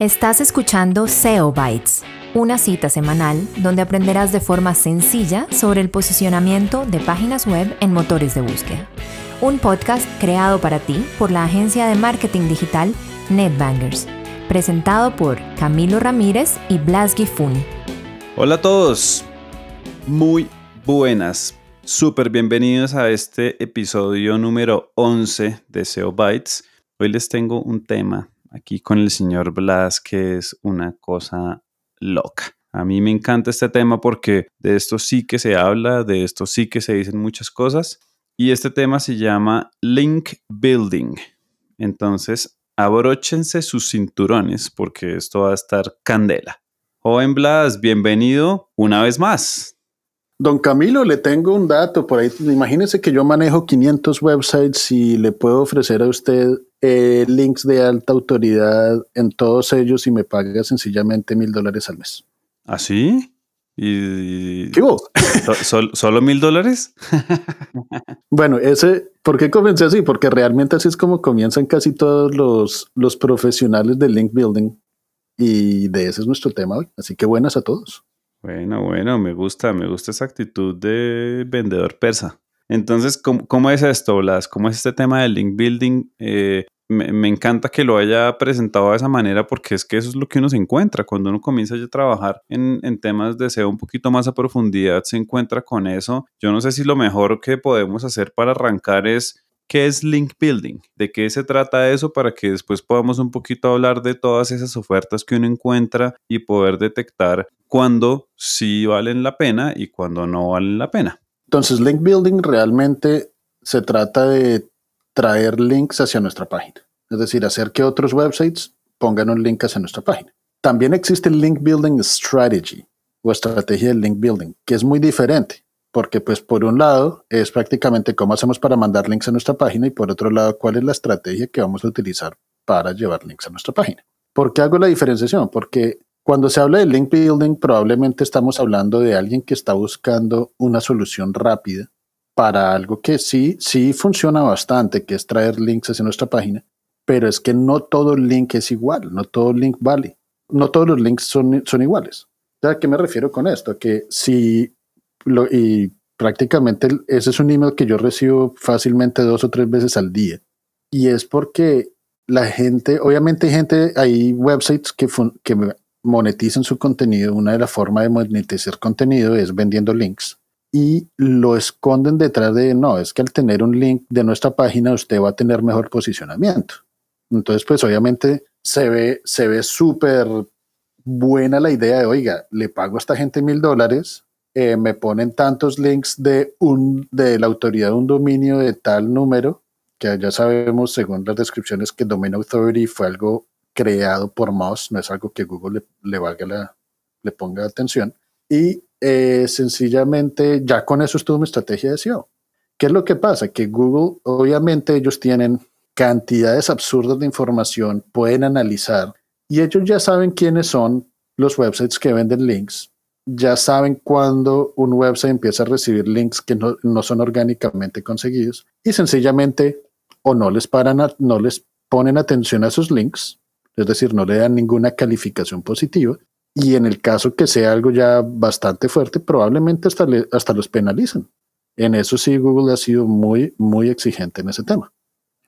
Estás escuchando SEO Bytes, una cita semanal donde aprenderás de forma sencilla sobre el posicionamiento de páginas web en motores de búsqueda. Un podcast creado para ti por la agencia de marketing digital NetBangers, presentado por Camilo Ramírez y Blas Gifun. Hola a todos, muy buenas, súper bienvenidos a este episodio número 11 de SEO Bytes. Hoy les tengo un tema aquí con el señor Blas que es una cosa loca. A mí me encanta este tema porque de esto sí que se habla, de esto sí que se dicen muchas cosas y este tema se llama link building. Entonces, abróchense sus cinturones porque esto va a estar candela. Joven Blas, bienvenido una vez más. Don Camilo, le tengo un dato por ahí. Imagínese que yo manejo 500 websites y le puedo ofrecer a usted eh, links de alta autoridad en todos ellos y me paga sencillamente mil dólares al mes. ¿Ah, sí? ¿Y, ¿Qué ¿Solo mil dólares? bueno, ese, ¿por qué comencé así? Porque realmente así es como comienzan casi todos los, los profesionales de link building y de ese es nuestro tema hoy. Así que buenas a todos. Bueno, bueno, me gusta, me gusta esa actitud de vendedor persa. Entonces, ¿cómo, es esto, Blas? ¿Cómo es este tema del link building? Eh, me, encanta que lo haya presentado de esa manera porque es que eso es lo que uno se encuentra. Cuando uno comienza a trabajar en, en temas de SEO un poquito más a profundidad, se encuentra con eso. Yo no sé si lo mejor que podemos hacer para arrancar es ¿Qué es link building? ¿De qué se trata eso para que después podamos un poquito hablar de todas esas ofertas que uno encuentra y poder detectar cuándo sí valen la pena y cuándo no valen la pena? Entonces, link building realmente se trata de traer links hacia nuestra página, es decir, hacer que otros websites pongan un link hacia nuestra página. También existe el link building strategy o estrategia de link building, que es muy diferente porque pues por un lado es prácticamente cómo hacemos para mandar links a nuestra página y por otro lado cuál es la estrategia que vamos a utilizar para llevar links a nuestra página. ¿Por qué hago la diferenciación? Porque cuando se habla de link building probablemente estamos hablando de alguien que está buscando una solución rápida para algo que sí, sí funciona bastante, que es traer links hacia nuestra página, pero es que no todo link es igual, no todo link vale, no todos los links son, son iguales. ¿A qué me refiero con esto? Que si y prácticamente ese es un email que yo recibo fácilmente dos o tres veces al día. Y es porque la gente, obviamente hay gente, hay websites que, que monetizan su contenido. Una de las formas de monetizar contenido es vendiendo links. Y lo esconden detrás de, no, es que al tener un link de nuestra página usted va a tener mejor posicionamiento. Entonces, pues obviamente se ve se ve súper buena la idea de, oiga, le pago a esta gente mil dólares, eh, me ponen tantos links de, un, de la autoridad de un dominio de tal número, que ya sabemos según las descripciones que Domain Authority fue algo creado por Moz, no es algo que Google le, valga la, le ponga atención. Y eh, sencillamente ya con eso estuvo mi estrategia de SEO. ¿Qué es lo que pasa? Que Google, obviamente ellos tienen cantidades absurdas de información, pueden analizar y ellos ya saben quiénes son los websites que venden links ya saben cuando un website empieza a recibir links que no, son orgánicamente conseguidos y sencillamente o no les paran, no les ponen atención a esos links, es decir, no le dan ninguna calificación positiva y en el caso que sea algo ya bastante fuerte, probablemente hasta, hasta los penalizan. En eso sí, Google ha sido muy, muy exigente en ese tema.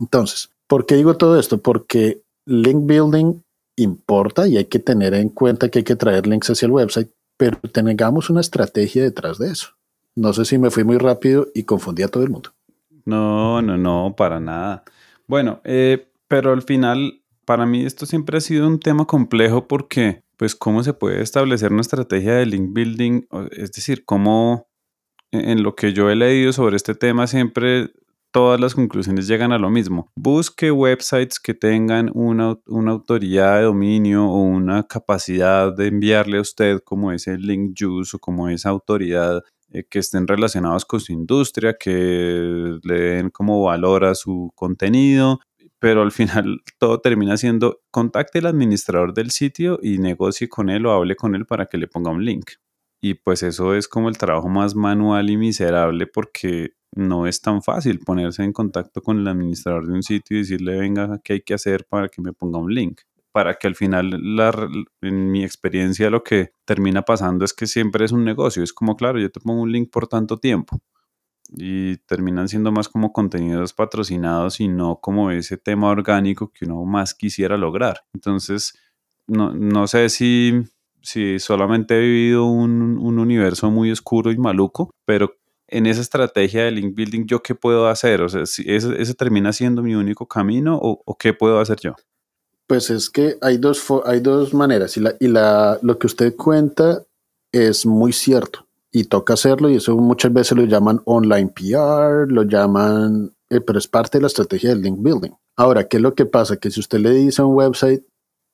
Entonces, ¿por qué digo todo esto? Porque link building importa y hay que tener en cuenta que hay que traer links hacia el website, pero tengamos una estrategia detrás de eso. No sé si me fui muy rápido y confundí a todo el mundo. No, no, no, para nada. Bueno, eh, pero al final, para mí esto siempre ha sido un tema complejo porque, pues, ¿cómo se puede establecer una estrategia de link building? Es decir, ¿cómo en lo que yo he leído sobre este tema siempre todas las conclusiones llegan a lo mismo. Busque websites que tengan una, autoridad de dominio o una capacidad de enviarle a usted como ese link juice o como esa autoridad eh, que estén relacionados con su industria, que le den como valor a su contenido, pero al final todo termina siendo contacte al administrador del sitio y negocie con él o hable con él para que le ponga un link. Y pues eso es como el trabajo más manual y miserable porque no es tan fácil ponerse en contacto con el administrador de un sitio y decirle, venga, ¿qué hay que hacer para que me ponga un link? para que al final, en mi experiencia, lo que termina pasando es que siempre es un negocio. Es como, claro, yo te pongo un link por tanto tiempo y terminan siendo más como contenidos patrocinados y no como ese tema orgánico que uno más quisiera lograr. Entonces, no, no sé si, si solamente he vivido un, un universo muy oscuro y maluco, pero en esa estrategia de link building, ¿yo qué puedo hacer? O sea, si ese, ese termina siendo mi único camino o, o, qué puedo hacer yo? Pues es que hay dos, hay dos maneras y, la, y la, lo que usted cuenta es muy cierto y toca hacerlo y eso muchas veces lo llaman online PR, lo llaman, eh, pero es parte de la estrategia del link building. Ahora, ¿qué es lo que pasa? Que si usted le dice a un website,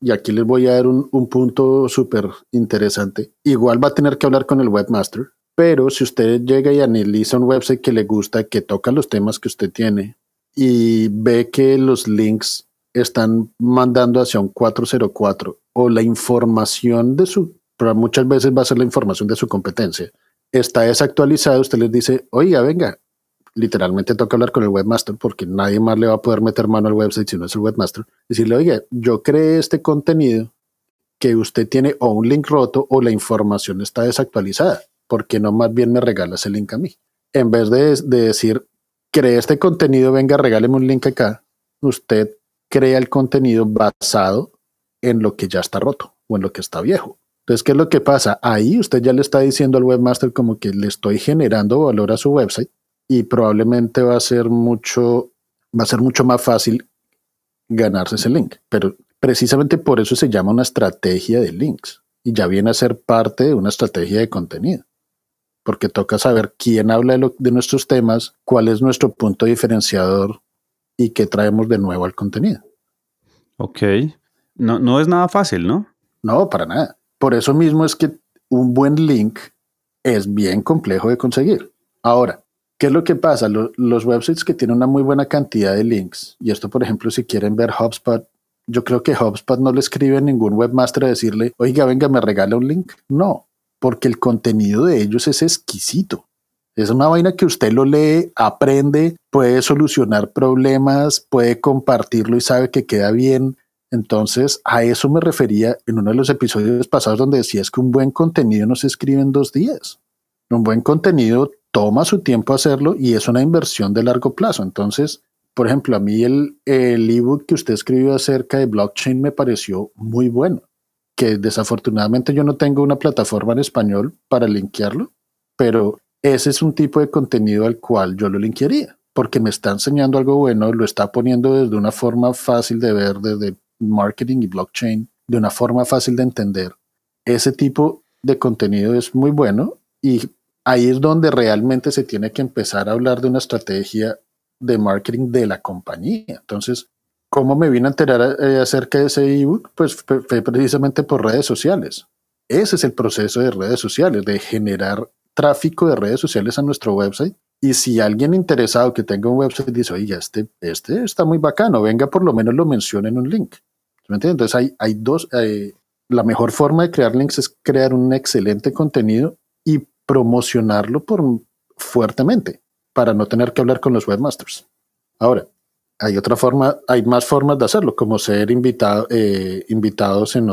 y aquí les voy a dar un, un punto súper interesante, igual va a tener que hablar con el webmaster pero si usted llega y analiza un website que le gusta, que toca los temas que usted tiene y ve que los links están mandando hacia un 404 o la información de su, pero muchas veces va a ser la información de su competencia, está desactualizada, usted les dice, oiga, venga, literalmente toca hablar con el webmaster porque nadie más le va a poder meter mano al website si no es el webmaster. Decirle, oiga, yo creé este contenido que usted tiene o un link roto o la información está desactualizada ¿por qué no más bien me regalas el link a mí? En vez de, decir, cree este contenido, venga, regáleme un link acá, usted crea el contenido basado en lo que ya está roto o en lo que está viejo. Entonces, ¿qué es lo que pasa? Ahí usted ya le está diciendo al webmaster como que le estoy generando valor a su website y probablemente va a ser mucho, va a ser mucho más fácil ganarse ese link. Pero precisamente por eso se llama una estrategia de links y ya viene a ser parte de una estrategia de contenido porque toca saber quién habla de, nuestros temas, cuál es nuestro punto diferenciador y qué traemos de nuevo al contenido. Ok. No, no es nada fácil, ¿no? No, para nada. Por eso mismo es que un buen link es bien complejo de conseguir. Ahora, ¿qué es lo que pasa? los websites que tienen una muy buena cantidad de links, y esto por ejemplo si quieren ver HubSpot, yo creo que HubSpot no le escribe a ningún webmaster a decirle, oiga, venga, me regala un link. No, porque el contenido de ellos es exquisito. Es una vaina que usted lo lee, aprende, puede solucionar problemas, puede compartirlo y sabe que queda bien. Entonces, a eso me refería en uno de los episodios pasados donde decías que un buen contenido no se escribe en dos días. Un buen contenido toma su tiempo hacerlo y es una inversión de largo plazo. Entonces, por ejemplo, a mí el, el ebook que usted escribió acerca de blockchain me pareció muy bueno que desafortunadamente yo no tengo una plataforma en español para linkearlo, pero ese es un tipo de contenido al cual yo lo linkearía, porque me está enseñando algo bueno, lo está poniendo desde una forma fácil de ver, desde marketing y blockchain, de una forma fácil de entender. Ese tipo de contenido es muy bueno y ahí es donde realmente se tiene que empezar a hablar de una estrategia de marketing de la compañía. Entonces, ¿Cómo me vine a enterar eh, acerca de ese ebook? Pues fue, precisamente por redes sociales. Ese es el proceso de redes sociales, de generar tráfico de redes sociales a nuestro website. Y si alguien interesado que tenga un website dice, oye, este, este está muy bacano, venga, por lo menos lo menciona en un link. ¿Me entiendes? Entonces hay, hay dos, eh, la mejor forma de crear links es crear un excelente contenido y promocionarlo por, fuertemente para no tener que hablar con los webmasters. Ahora, hay otra forma, hay más formas de hacerlo, como ser invitado, eh, invitados en,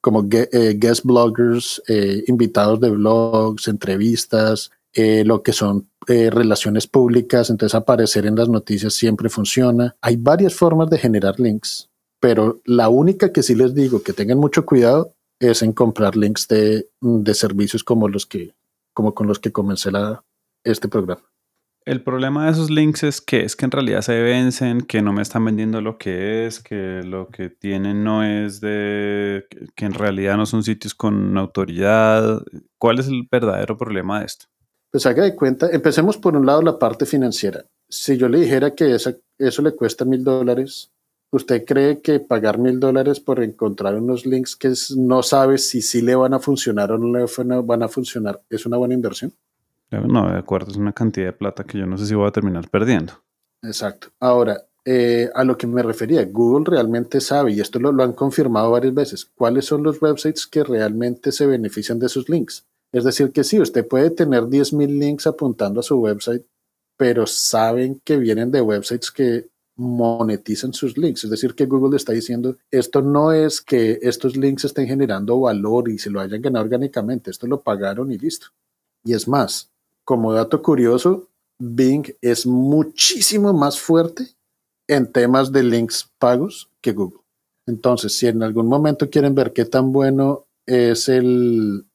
como eh, guest bloggers, invitados de blogs, entrevistas, lo que son relaciones públicas, entonces aparecer en las noticias siempre funciona. Hay varias formas de generar links, pero la única que sí les digo que tengan mucho cuidado es en comprar links de, de servicios como los que, como con los que comencé la, este programa. El problema de esos links es que es que en realidad se vencen, que no me están vendiendo lo que es, que lo que tienen no es de, que en realidad no son sitios con autoridad. ¿Cuál es el verdadero problema de esto? Pues haga de cuenta, empecemos por un lado la parte financiera. Si yo le dijera que eso le cuesta mil dólares, ¿usted cree que pagar mil dólares por encontrar unos links que no sabe si sí le van a funcionar o no le van a funcionar es una buena inversión? No, de acuerdo, es una cantidad de plata que yo no sé si voy a terminar perdiendo. Exacto. Ahora, eh, a lo que me refería, Google realmente sabe, y esto lo, lo han confirmado varias veces, cuáles son los websites que realmente se benefician de sus links. Es decir, que sí, usted puede tener 10.000 links apuntando a su website, pero saben que vienen de websites que monetizan sus links. Es decir, que Google está diciendo, esto no es que estos links estén generando valor y se lo hayan ganado orgánicamente, esto lo pagaron y listo. Y es más, como dato curioso, Bing es muchísimo más fuerte en temas de links pagos que Google. Entonces, si en algún momento quieren ver qué tan bueno es el,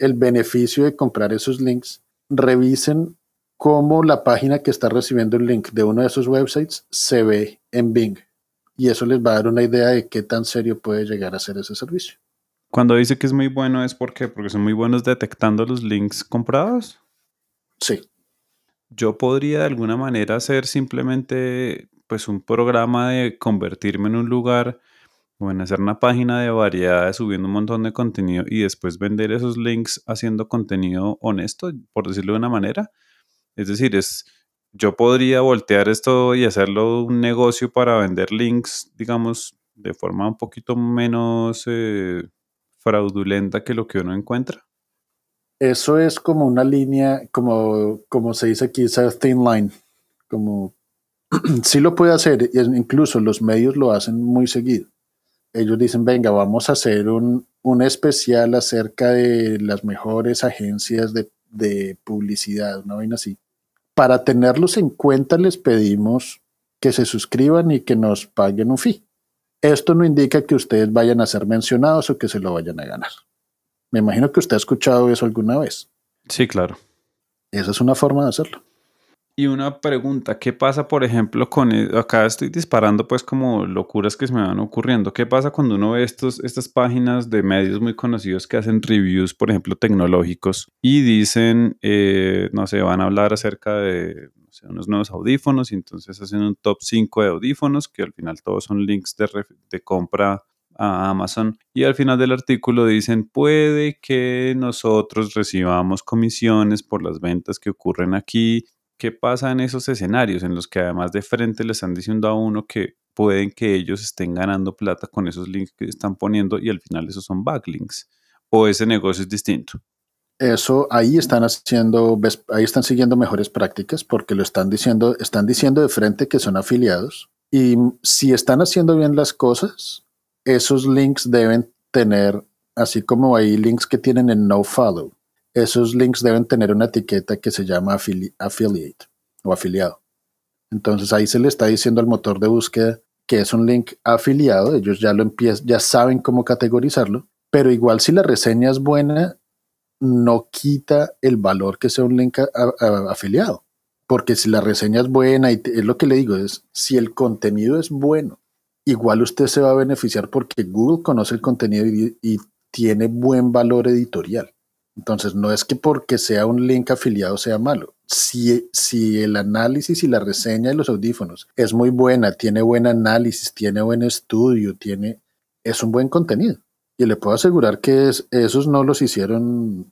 el beneficio de comprar esos links, revisen cómo la página que está recibiendo el link de uno de esos websites se ve en Bing. Y eso les va a dar una idea de qué tan serio puede llegar a ser ese servicio. Cuando dice que es muy bueno, ¿es por qué? Porque son muy buenos detectando los links comprados. Sí. Yo podría de alguna manera hacer simplemente pues un programa de convertirme en un lugar o hacer una página de variedades subiendo un montón de contenido y después vender esos links haciendo contenido honesto, por decirlo de una manera. Es decir, es, yo podría voltear esto y hacerlo un negocio para vender links, digamos, de forma un poquito menos eh, fraudulenta que lo que uno encuentra. Eso es como una línea, como, como se dice aquí, esa thin line. Como sí lo puede hacer, incluso los medios lo hacen muy seguido. Ellos dicen, venga, vamos a hacer un, un especial acerca de las mejores agencias de, de publicidad, una vaina así. Para tenerlos en cuenta les pedimos que se suscriban y que nos paguen un fee. Esto no indica que ustedes vayan a ser mencionados o que se lo vayan a ganar. Me imagino que usted ha escuchado eso alguna vez. Sí, claro. Esa es una forma de hacerlo. Y una pregunta, ¿qué pasa, por ejemplo, con... e, Acá estoy disparando pues como locuras que se me van ocurriendo. ¿Qué pasa cuando uno ve estos, estas páginas de medios muy conocidos que hacen reviews, por ejemplo, tecnológicos y dicen, eh, no sé, van a hablar acerca de unos nuevos audífonos y entonces hacen un top 5 de audífonos que al final todos son links de, de compra a Amazon y al final del artículo dicen puede que nosotros recibamos comisiones por las ventas que ocurren aquí ¿Qué pasa en esos escenarios en los que además de frente le están diciendo a uno que pueden que ellos estén ganando plata con esos links que están poniendo y al final esos son backlinks? ¿O ese negocio es distinto? Eso ahí están haciendo, ahí están siguiendo mejores prácticas porque lo están diciendo, están diciendo de frente que son afiliados y si están haciendo bien las cosas, esos links deben tener, así como hay links que tienen el no follow, esos links deben tener una etiqueta que se llama affiliate o afiliado. Entonces ahí se le está diciendo al motor de búsqueda que es un link afiliado, ellos ya lo empiezan, ya saben cómo categorizarlo, pero igual si la reseña es buena, no quita el valor que sea un link afiliado. Porque si la reseña es buena, y es lo que le digo, es si el contenido es bueno, igual usted se va a beneficiar porque Google conoce el contenido y tiene buen valor editorial. Entonces, no es que porque sea un link afiliado sea malo. Si, si el análisis y la reseña de los audífonos es muy buena, tiene buen análisis, tiene buen estudio, tiene, es un buen contenido. Y le puedo asegurar que esos no los hicieron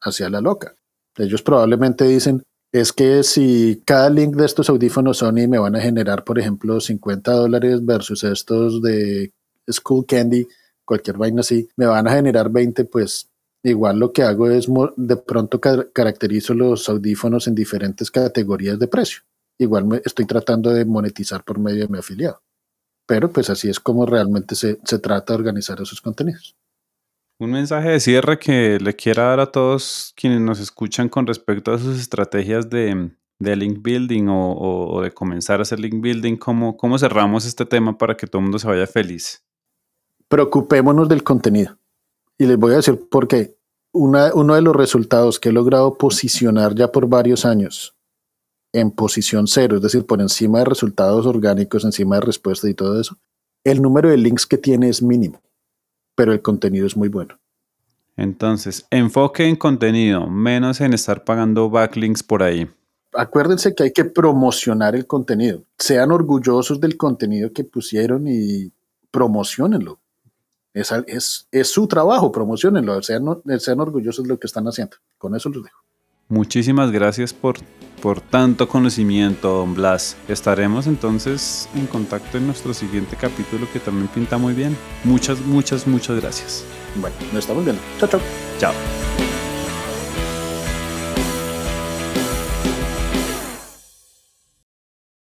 hacia la loca. Ellos probablemente dicen, es que si cada link de estos audífonos Sony me van a generar, por ejemplo, 50 dólares versus estos de School Candy, cualquier vaina así, me van a generar 20, pues Igual lo que hago es de pronto caracterizo los audífonos en diferentes categorías de precio. Igual me estoy tratando de monetizar por medio de mi afiliado. Pero pues así es como realmente se, trata de organizar esos contenidos. Un mensaje de cierre que le quiera dar a todos quienes nos escuchan con respecto a sus estrategias de, link building o, de comenzar a hacer link building. ¿Cómo, ¿Cómo cerramos este tema para que todo el mundo se vaya feliz? Preocupémonos del contenido. Y les voy a decir por qué. uno de los resultados que he logrado posicionar ya por varios años en posición cero, es decir, por encima de resultados orgánicos, encima de respuestas y todo eso, el número de links que tiene es mínimo, pero el contenido es muy bueno. Entonces, enfoque en contenido, menos en estar pagando backlinks por ahí. Acuérdense que hay que promocionar el contenido. Sean orgullosos del contenido que pusieron y promocionenlo. Es, es, su trabajo, promocionenlo, sean, sean orgullosos de lo que están haciendo. Con eso los dejo. Muchísimas gracias por, por tanto conocimiento, don Blas. Estaremos entonces en contacto en nuestro siguiente capítulo que también pinta muy bien. Muchas, muchas, muchas gracias. Bueno, nos estamos viendo. Chao, chao. Chao.